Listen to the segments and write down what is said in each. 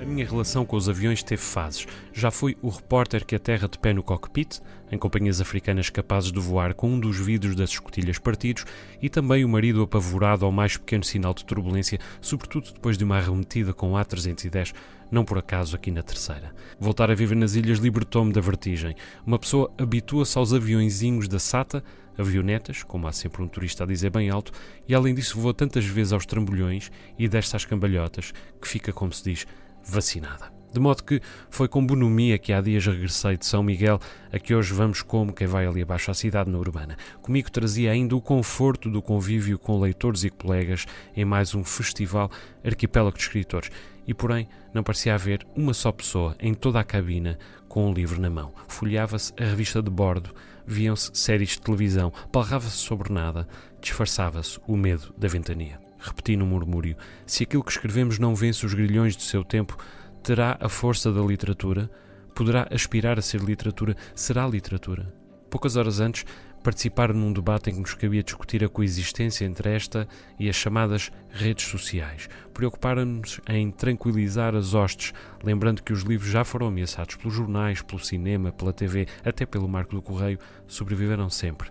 A minha relação com os aviões teve fases. Já fui o repórter que aterra de pé no cockpit, em companhias africanas capazes de voar com um dos vidros das escotilhas partidos, e também o marido apavorado ao mais pequeno sinal de turbulência, sobretudo depois de uma arremetida com o A310, não por acaso aqui na terceira. Voltar a viver nas ilhas libertou-me da vertigem. Uma pessoa habitua-se aos aviõezinhos da SATA, avionetas, como há sempre um turista a dizer bem alto, e além disso voa tantas vezes aos trambolhões e desce às cambalhotas, que fica, como se diz, vacinada. De modo que foi com bonomia que há dias regressei de São Miguel, a que hoje vamos como quem vai ali abaixo à cidade na urbana. Comigo trazia ainda o conforto do convívio com leitores e colegas em mais um festival arquipélago de escritores. E porém, não parecia haver uma só pessoa em toda a cabina com um livro na mão. Folheava-se a revista de bordo, viam-se séries de televisão, palrava-se sobre nada, disfarçava-se o medo da ventania. Repeti no murmúrio: se aquilo que escrevemos não vence os grilhões do seu tempo, terá a força da literatura? Poderá aspirar a ser literatura? Será literatura? Poucas horas antes, participaram num debate em que nos cabia discutir a coexistência entre esta e as chamadas redes sociais. Preocuparam-nos em tranquilizar as hostes, lembrando que os livros já foram ameaçados pelos jornais, pelo cinema, pela TV, até pelo Marco do Correio, sobreviveram sempre.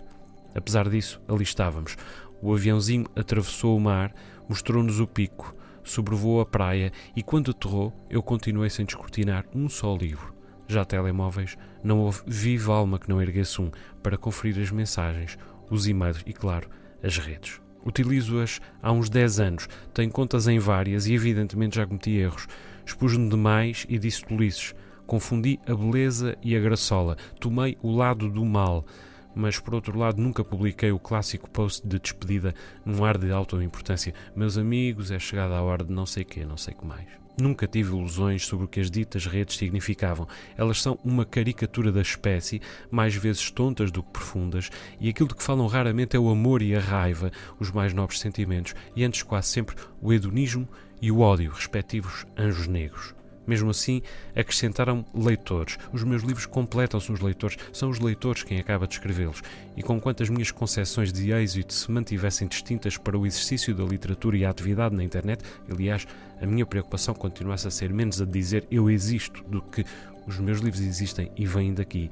Apesar disso, ali estávamos. O aviãozinho atravessou o mar, mostrou-nos o pico, sobrevoou a praia e, quando aterrou, eu continuei sem descortinar um só livro. Já telemóveis, não houve viva alma que não erguesse um para conferir as mensagens, os e-mails e, claro, as redes. Utilizo-as há uns 10 anos, tenho contas em várias e, evidentemente, já cometi erros. Expus-me demais e disse tolices. Confundi a beleza e a graçola. Tomei o lado do mal mas por outro lado nunca publiquei o clássico post de despedida num ar de auto-importância. Meus amigos, é chegada a hora de não sei quê, não sei que mais. Nunca tive ilusões sobre o que as ditas redes significavam. Elas são uma caricatura da espécie, mais vezes tontas do que profundas, e aquilo de que falam raramente é o amor e a raiva, os mais nobres sentimentos, e antes quase sempre o hedonismo e o ódio, respectivos anjos negros. Mesmo assim, acrescentaram leitores. Os meus livros completam-se nos leitores, são os leitores quem acaba de escrevê-los. E com quantas minhas concepções de êxito se mantivessem distintas para o exercício da literatura e a atividade na internet, aliás, a minha preocupação continuasse a ser menos a dizer eu existo do que os meus livros existem e vêm daqui,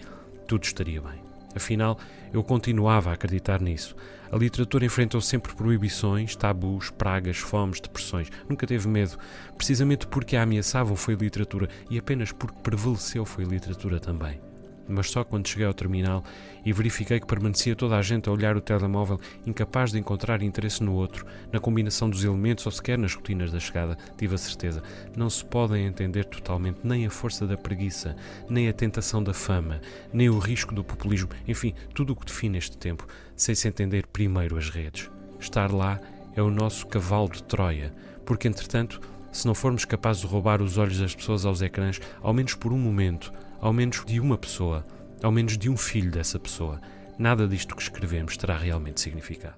tudo estaria bem. Afinal, eu continuava a acreditar nisso. A literatura enfrentou sempre proibições, tabus, pragas, fomes, depressões. Nunca teve medo. Precisamente porque a ameaçavam foi literatura e apenas porque prevaleceu foi literatura também mas só quando cheguei ao terminal e verifiquei que permanecia toda a gente a olhar o telemóvel, incapaz de encontrar interesse no outro, na combinação dos elementos ou sequer nas rotinas da chegada, tive a certeza. Não se podem entender totalmente nem a força da preguiça, nem a tentação da fama, nem o risco do populismo, enfim, tudo o que define este tempo, sem se entender primeiro as redes. Estar lá é o nosso cavalo de Troia, porque entretanto, se não formos capazes de roubar os olhos das pessoas aos ecrãs, ao menos por um momento, ao menos de uma pessoa, ao menos de um filho dessa pessoa, nada disto que escrevemos terá realmente significado.